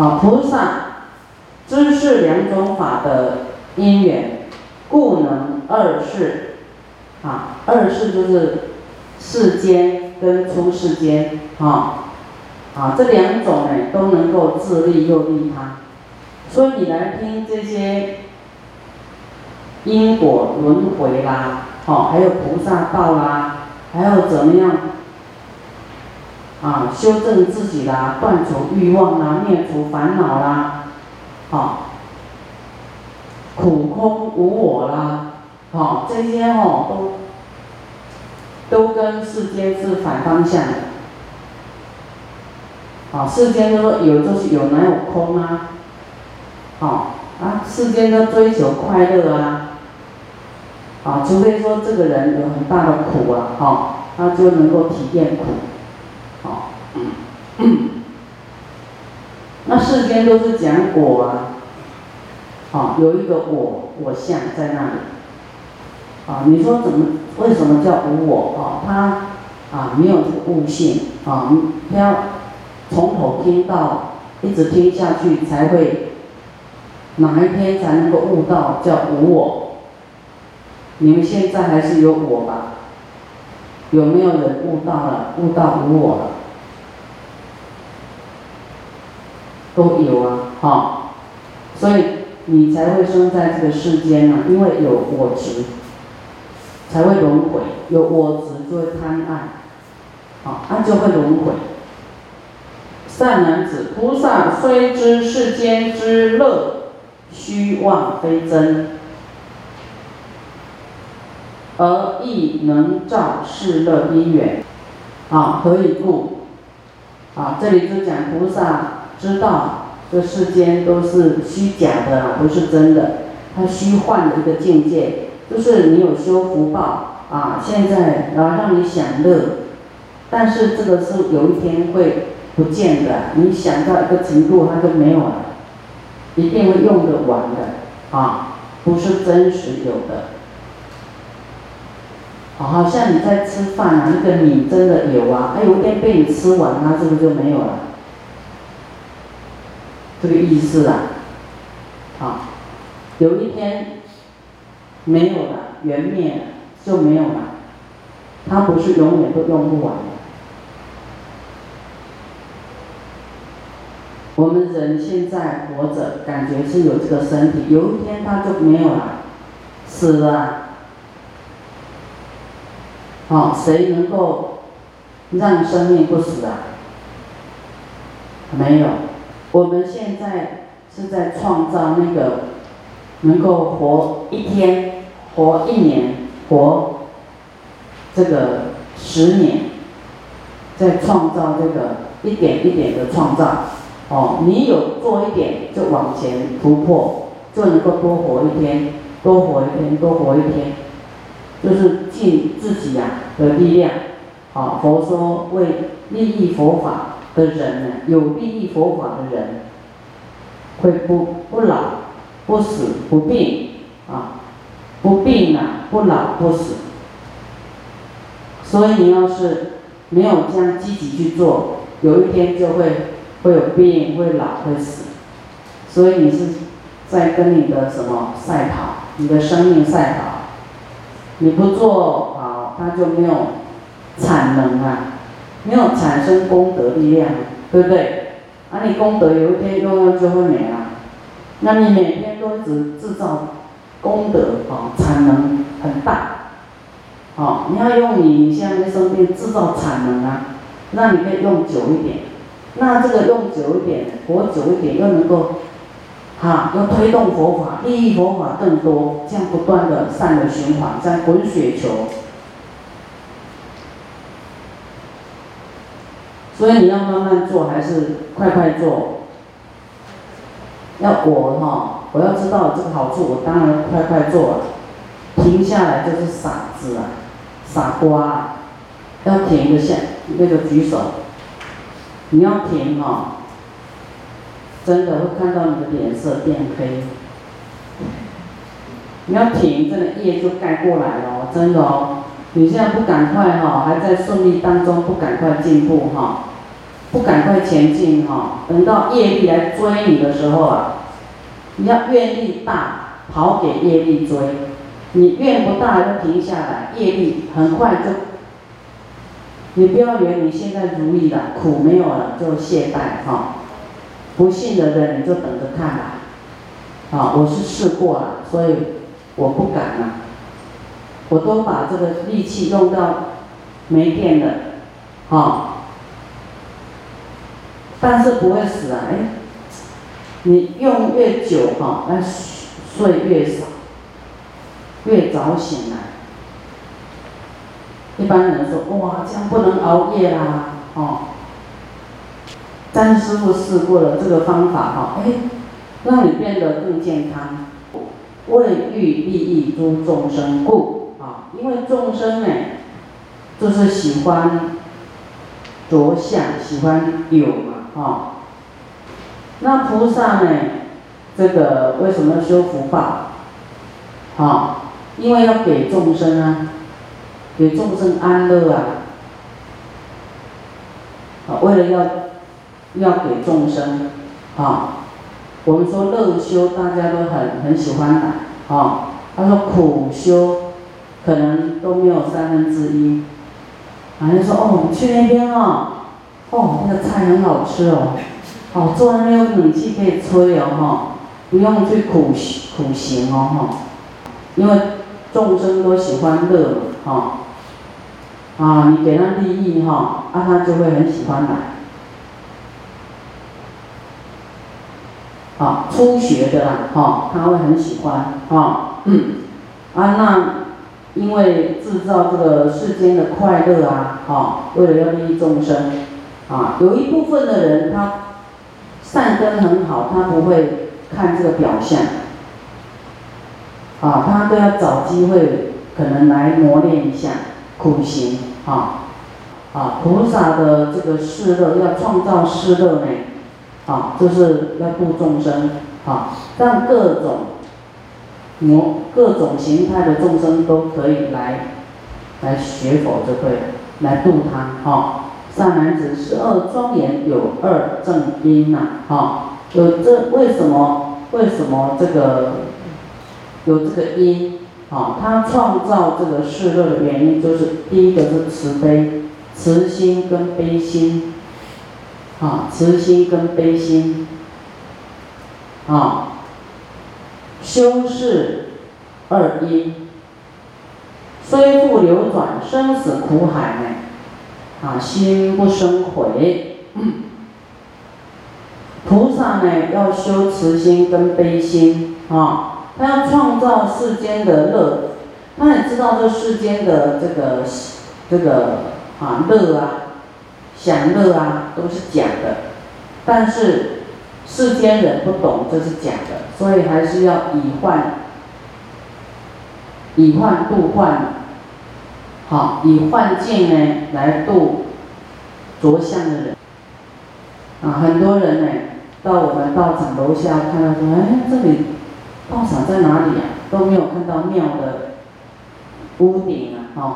啊，菩萨知是两种法的因缘，故能二世。啊，二世就是世间跟出世间，啊，啊这两种呢都能够自利又利他。所以你来听这些因果轮回啦，哦，还有菩萨道啦，还有怎么样？啊，修正自己啦，断除欲望啦，灭除烦恼啦，好，苦空无我啦，好，这些哦都都跟世间是反方向的。啊，世间都说有就是有，哪有空啊？好啊，世间都追求快乐啊，啊，除非说这个人有很大的苦啊，哈，他就能够体验苦。那世间都是讲果啊，好，有一个我我相在那里，啊，你说怎么为什么叫无我啊？他啊没有这个悟性啊，他要从头听到一直听下去才会，哪一天才能够悟到叫无我？你们现在还是有我吧？有没有人悟到了？悟到无我了？都有啊，哈，所以你才会生在这个世间呢，因为有我执，才会轮回，有我执就会贪爱，好，那就会轮回。善男子，菩萨虽知世间之乐虚妄非真，而亦能照世乐因缘，啊，何以故？啊，这里就讲菩萨。知道这世间都是虚假的啦，不是真的。它虚幻的一个境界，就是你有修福报啊，现在然后让你享乐，但是这个是有一天会不见的。你想到一个程度，它就没有了，一定会用得完的啊，不是真实有的。好像你在吃饭啊，那个米真的有啊，哎，有一天被你吃完它是不是就没有了？这个意思啊，好，有一天没有了，缘灭了就没有了，它不是永远都用不完。我们人现在活着，感觉是有这个身体，有一天它就没有了，死了。好，谁能够让生命不死啊？没有。我们现在是在创造那个能够活一天、活一年、活这个十年，在创造这个一点一点的创造。哦，你有做一点，就往前突破，就能够多活一天，多活一天，多活一天，就是尽自己呀的力量。好，佛说为利益佛法。的人呢，有利益佛法的人，会不不老、不死、不病啊，不病啊，不老不死。所以你要是没有这样积极去做，有一天就会会有病、会老、会死。所以你是在跟你的什么赛跑？你的生命赛跑。你不做好，它就没有产能啊。没有产生功德力量，对不对？啊，你功德有一天用用就会没了。那你每天都只制造功德，哦，产能很大，哦，你要用你现在生病制造产能啊，那你可以用久一点。那这个用久一点，活久一点，又能够，哈，又推动佛法，利益佛法更多，这样不断的善的循环，像滚雪球。所以你要慢慢做还是快快做？要我哈，我要知道这个好处，我当然快快做了。停下来就是傻子啊，傻瓜，要停一下，那个举手。你要停哈，真的会看到你的脸色变黑。你要停，真的业就盖过来了，真的哦。你现在不赶快哈，还在顺利当中，不赶快进步哈。不赶快前进哈，等到业力来追你的时候啊，你要愿力大，跑给业力追；你愿不大，就停下来，业力很快就。你不要以为你现在如意了，苦没有了就懈怠哈。不信的人你就等着看吧。啊，我是试过了，所以我不敢了。我都把这个力气用到没电了，啊。但是不会死啊！哎，你用越久哈，那睡越少，越早醒来。一般人说哇，这样不能熬夜啦，哦。张师傅试过了这个方法哈，哎，让你变得更健康。为欲利益诸众生故啊，因为众生呢，就是喜欢着相，喜欢有嘛。啊，那菩萨呢？这个为什么要修福报？啊，因为要给众生啊，给众生安乐啊。啊，为了要要给众生，啊，我们说乐修大家都很很喜欢的，啊，他说苦修可能都没有三分之一。好像说哦，你去那边哦。哦，那个菜很好吃哦，哦，坐那边有冷气可以吹哦，哈，不用去苦苦行哦，哈，因为众生都喜欢乐嘛，哈，啊，你给他利益哈，啊，他就会很喜欢来，啊，初学的啦，哈，他会很喜欢，哈，嗯，啊，那因为制造这个世间的快乐啊，哈，为了要利益众生。啊，有一部分的人他善根很好，他不会看这个表象，啊，他都要找机会可能来磨练一下苦行，啊，啊，菩萨的这个世乐要创造世乐呢，啊，就是要度众生，啊，让各种模各种形态的众生都可以来来学佛就对了，来度他，哈。善男子十二庄严有二正因呐，哈，有这为什么？为什么这个有这个因？啊，他创造这个世乐的原因就是第一个是慈悲，慈心跟悲心，啊，慈心跟悲心，啊，修饰二因，虽复流转生死苦海呢。啊，心不生悔。菩萨呢，要修慈心跟悲心啊，他要创造世间的乐，他也知道这世间的这个这个啊乐啊，享乐啊都是假的，但是世间人不懂这是假的，所以还是要以幻以幻度幻。好，以幻境呢来度着相的人啊，很多人呢到我们道场楼下看到说，哎，这里道场在哪里啊？都没有看到庙的屋顶啊，哦，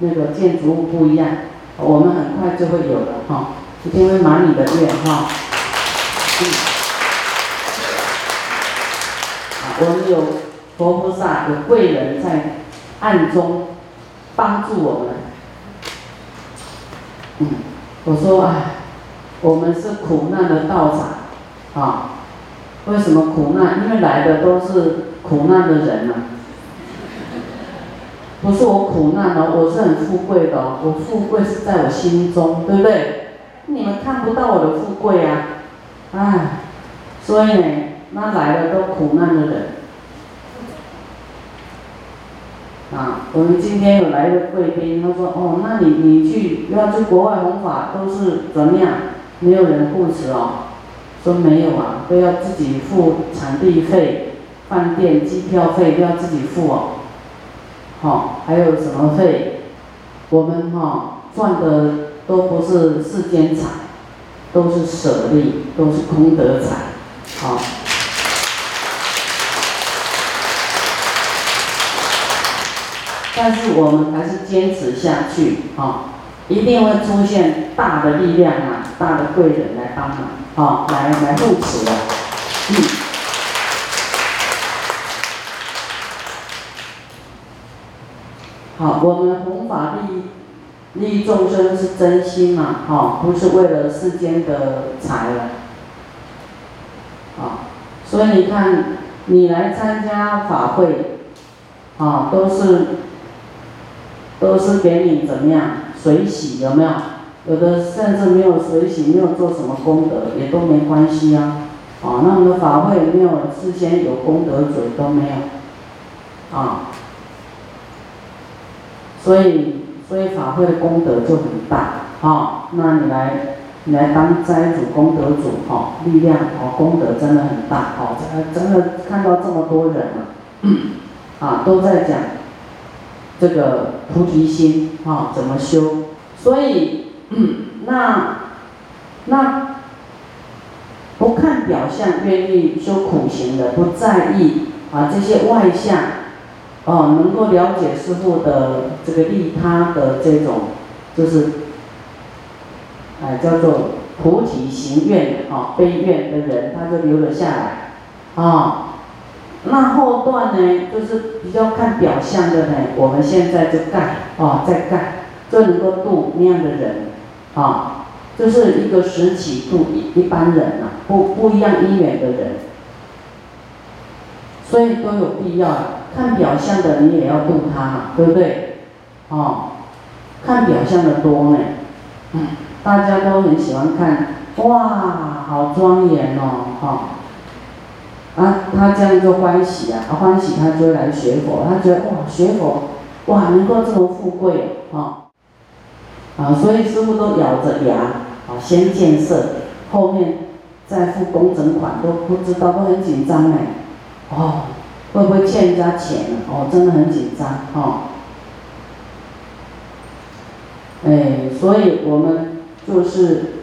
那个建筑物不一样，我们很快就会有的哈，一定会满你的愿哈。嗯，啊，我们有佛菩萨，有贵人在暗中。帮助我们，嗯，我说哎，我们是苦难的道场，啊，为什么苦难？因为来的都是苦难的人啊，不是我苦难哦，我是很富贵的哦，我富贵是在我心中，对不对？你们看不到我的富贵啊，哎，所以呢，那来的都苦难的人。啊，我们今天有来一个贵宾，他说：“哦，那你你去要去国外弘法都是怎么样？没有人护持哦。”说没有啊，都要自己付场地费、饭店、机票费都要自己付哦。好，还有什么费？我们哈赚的都不是世间财，都是舍利，都是功德财，好。但是我们还是坚持下去啊！一定会出现大的力量啊，大的贵人来帮忙，啊，来来护持的，嗯。好，我们弘法利利众生是真心嘛，哈，不是为了世间的财了，啊，所以你看，你来参加法会，啊，都是都是给你怎么样水洗，有没有？有的甚至没有水洗，没有做什么功德，也都没关系啊，啊，那我们的法会没有事先有功德嘴都没有，啊。所以，所以法会的功德就很大，啊，那你来，你来当斋主、功德主，哈，力量，哦，功德真的很大，哦，真的看到这么多人啊，啊，都在讲这个菩提心，啊，怎么修？所以，那，那不看表象，愿意修苦行的，不在意啊这些外相。哦，能够了解师傅的这个利他的这种，就是，哎，叫做菩提行愿啊，悲愿的人，他就留了下来，啊，那后段呢，就是比较看表象的呢，我们现在就干，啊，在干，就能够度那样的人，啊，就是一个时起度一一般人呐，不不一样因缘的人，所以都有必要。看表象的你也要度他嘛，对不对？哦，看表象的多呢，嗯，大家都很喜欢看，哇，好庄严哦，哈，啊，他这样就欢喜啊，欢喜他就来学佛，他觉得哇，学佛，哇，能够这么富贵，哈，啊，所以师傅都咬着牙，啊，先建设，后面再付工程款都不知道，都很紧张哎，哦。会不会欠人家钱？哦，真的很紧张哦。哎，所以我们就是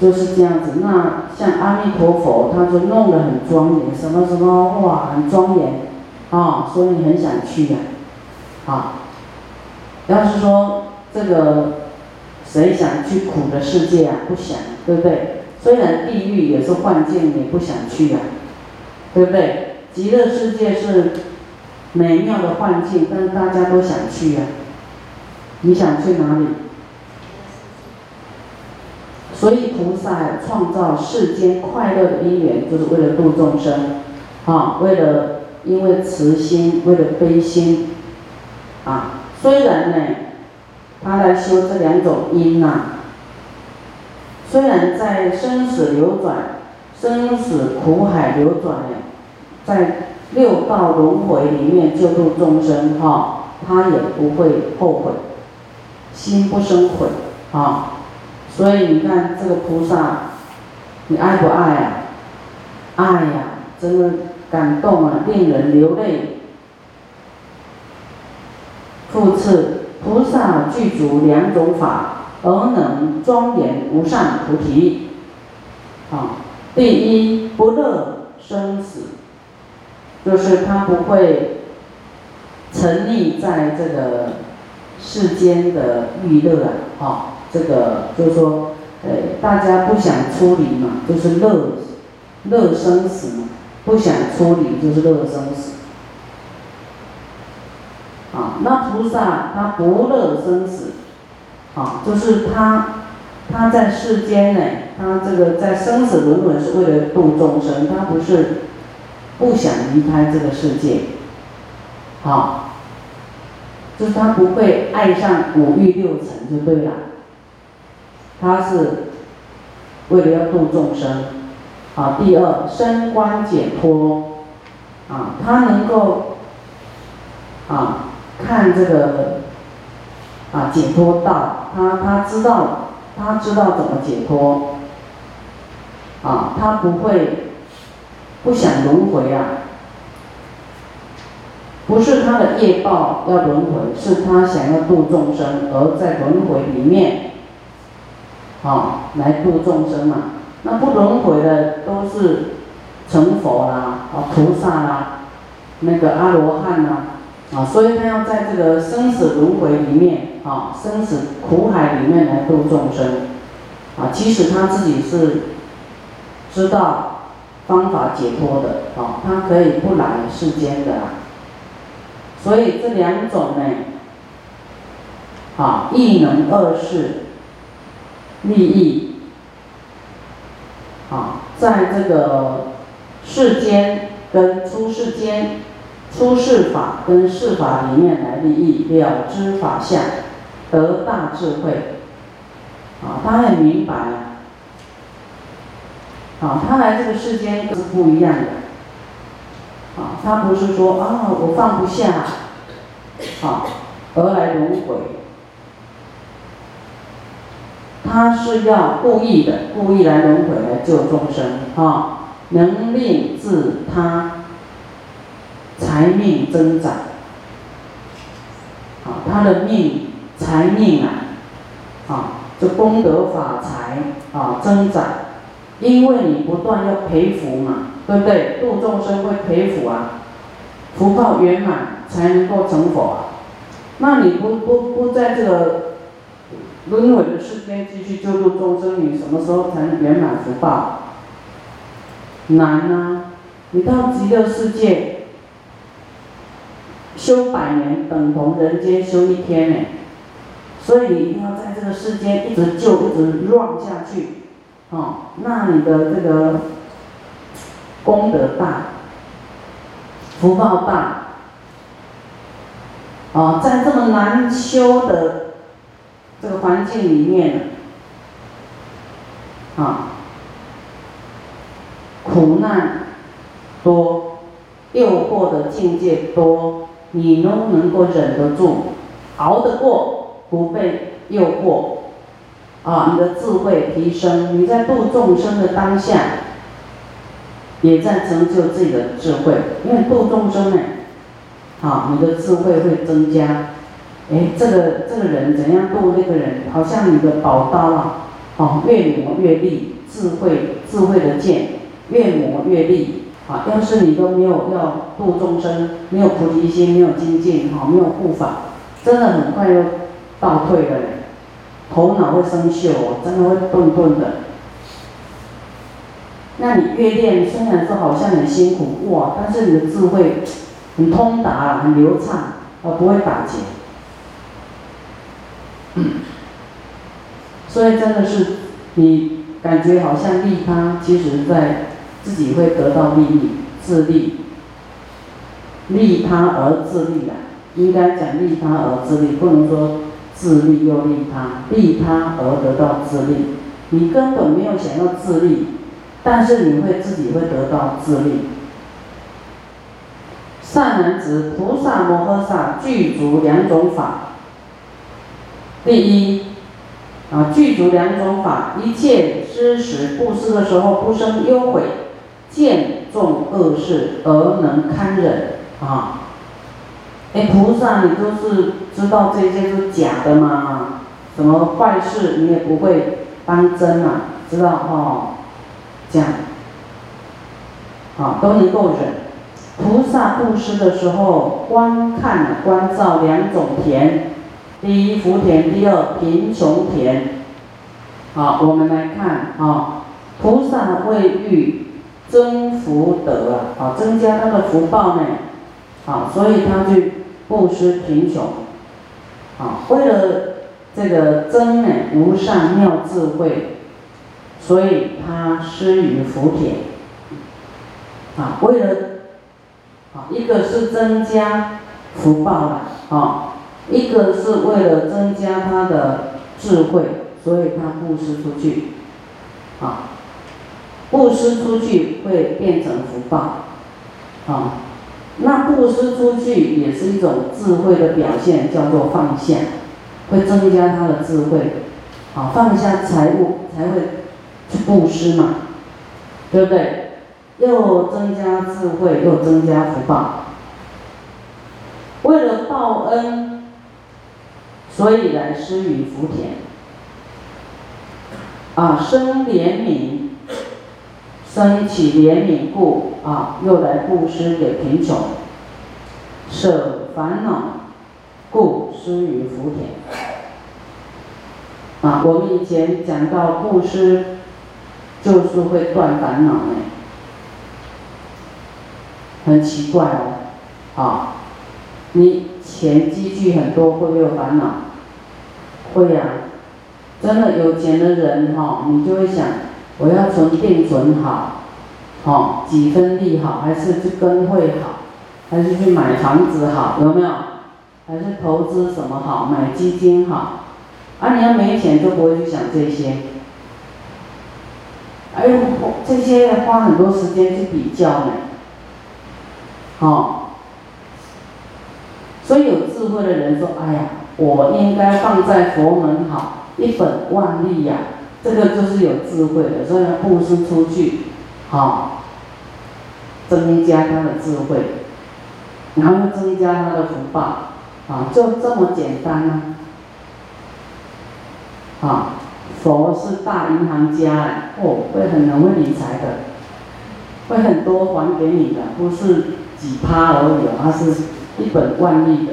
就是这样子。那像阿弥陀佛，他就弄得很庄严，什么什么哇，很庄严啊，所以很想去呀，啊。要是说这个谁想去苦的世界啊？不想，对不对？虽然地狱也是幻境，你不想去呀，对不对？极乐世界是美妙的幻境，但是大家都想去呀。你想去哪里？所以菩萨创造世间快乐的因缘，就是为了度众生，啊，为了因为慈心，为了悲心，啊，虽然呢，他来修这两种因呐，虽然在生死流转、生死苦海流转。在六道轮回里面救度众生，哈，他也不会后悔，心不生悔，啊，所以你看这个菩萨，你爱不爱啊？爱呀，真的感动啊，令人流泪。复次，菩萨具足两种法，而能庄严无上菩提。啊，第一不乐生死。就是他不会沉溺在这个世间的欲乐啊，哈，这个就是说，呃，大家不想出离嘛，就是乐乐生死嘛，不想出离就是乐生死。啊，那菩萨他不乐生死，啊，就是他他在世间呢，他这个在生死轮回是为了度众生，他不是。不想离开这个世界，好，就是他不会爱上五欲六尘就对了。他是为了要度众生，啊，第二升官解脱，啊，他能够啊看这个啊解脱道，他他知道他知道怎么解脱，啊，他不会。不想轮回啊，不是他的业报要轮回，是他想要度众生，而在轮回里面，啊，来度众生嘛。那不轮回的都是成佛啦，啊，菩萨啦，那个阿罗汉啦，啊，所以他要在这个生死轮回里面，啊，生死苦海里面来度众生，啊，其实他自己是知道方法解脱的，啊，他可以不来世间的，所以这两种呢，啊，亦能二世利益，啊，在这个世间跟出世间。出世法跟世法里面来利益了知法相，得大智慧，啊，他很明白，啊，他来这个世间是不一样的，啊，他不是说啊我放不下，啊，而来轮回，他是要故意的，故意来轮回来救众生，啊，能令自他。财命增长，啊，他的命财命啊，啊，这功德法财啊增长，因为你不断要培福嘛，对不对？度众生会培福啊，福报圆满才能够成佛啊。那你不不不在这个轮回的世间继续救度众生，你什么时候才能圆满福报？难啊！你到极乐世界。修百年等同人间修一天呢，所以你一定要在这个世间一直救，一直乱下去，哦，那你的这个功德大，福报大，哦，在这么难修的这个环境里面，啊，苦难多，诱惑的境界多。你都能够忍得住，熬得过，不被诱惑，啊，你的智慧提升，你在度众生的当下，也在成就自己的智慧。因为度众生呢，啊，你的智慧会增加。哎，这个这个人怎样度那个人，好像你的宝刀啊，哦，越磨越利，智慧智慧的剑，越磨越利。啊，要是你都没有要度众生，没有菩提心，没有精进，哈，没有护法，真的很快又倒退了嘞，头脑会生锈哦，真的会顿顿的。那你越练，虽然说好像很辛苦，哇，但是你的智慧很通达，很流畅，哦，不会打结。所以真的是，你感觉好像利他，其实在。自己会得到利益，自利，利他而自利的，应该讲利他而自利，不能说自利又利他，利他而得到自利。你根本没有想要自利，但是你会自己会得到自利。善男子，菩萨摩诃萨具足两种法。第一，啊，具足两种法，一切施食布施的时候不生忧悔。见众恶事而能堪忍啊！哎，菩萨，你就是知道这些是假的嘛？什么坏事你也不会当真嘛？知道哦？这样，啊，都能够忍。菩萨布施的时候，观看、观照两种田：第一福田，第二贫穷田。好，我们来看啊，菩萨为欲。增福德啊，啊，增加他的福报呢，啊，所以他去布施贫穷，啊，为了这个增呢无上妙智慧，所以他施于福田，啊，为了，啊，一个是增加福报了，啊，一个是为了增加他的智慧，所以他布施出去，啊。布施出去会变成福报，啊，那布施出去也是一种智慧的表现，叫做放下，会增加他的智慧，啊，放下财物才会去布施嘛，对不对？又增加智慧，又增加福报。为了报恩，所以来施于福田，啊，生怜悯。生起怜悯故啊，又来布施给贫穷。舍烦恼，故施于福田。啊，我们以前讲到布施，就是会断烦恼呢，很奇怪哦，啊，你钱积聚很多，会不会有烦恼？会呀，真的有钱的人哈，你就会想，我要存定存好，好几分利好，还是去跟会好，还是去买房子好，有没有？还是投资什么好，买基金好？啊，你要没钱就不会去想这些。哎呦，这些花很多时间去比较呢，好。所以有智慧的人说：“哎呀，我应该放在佛门好，一本万利呀。”这个就是有智慧的，所以布施出去，好，增加他的智慧，然后增加他的福报，啊，就这么简单呢。啊，佛是大银行家哦，会很能会理财的，会很多还给你的，不是几趴而已，他是。一本万利的。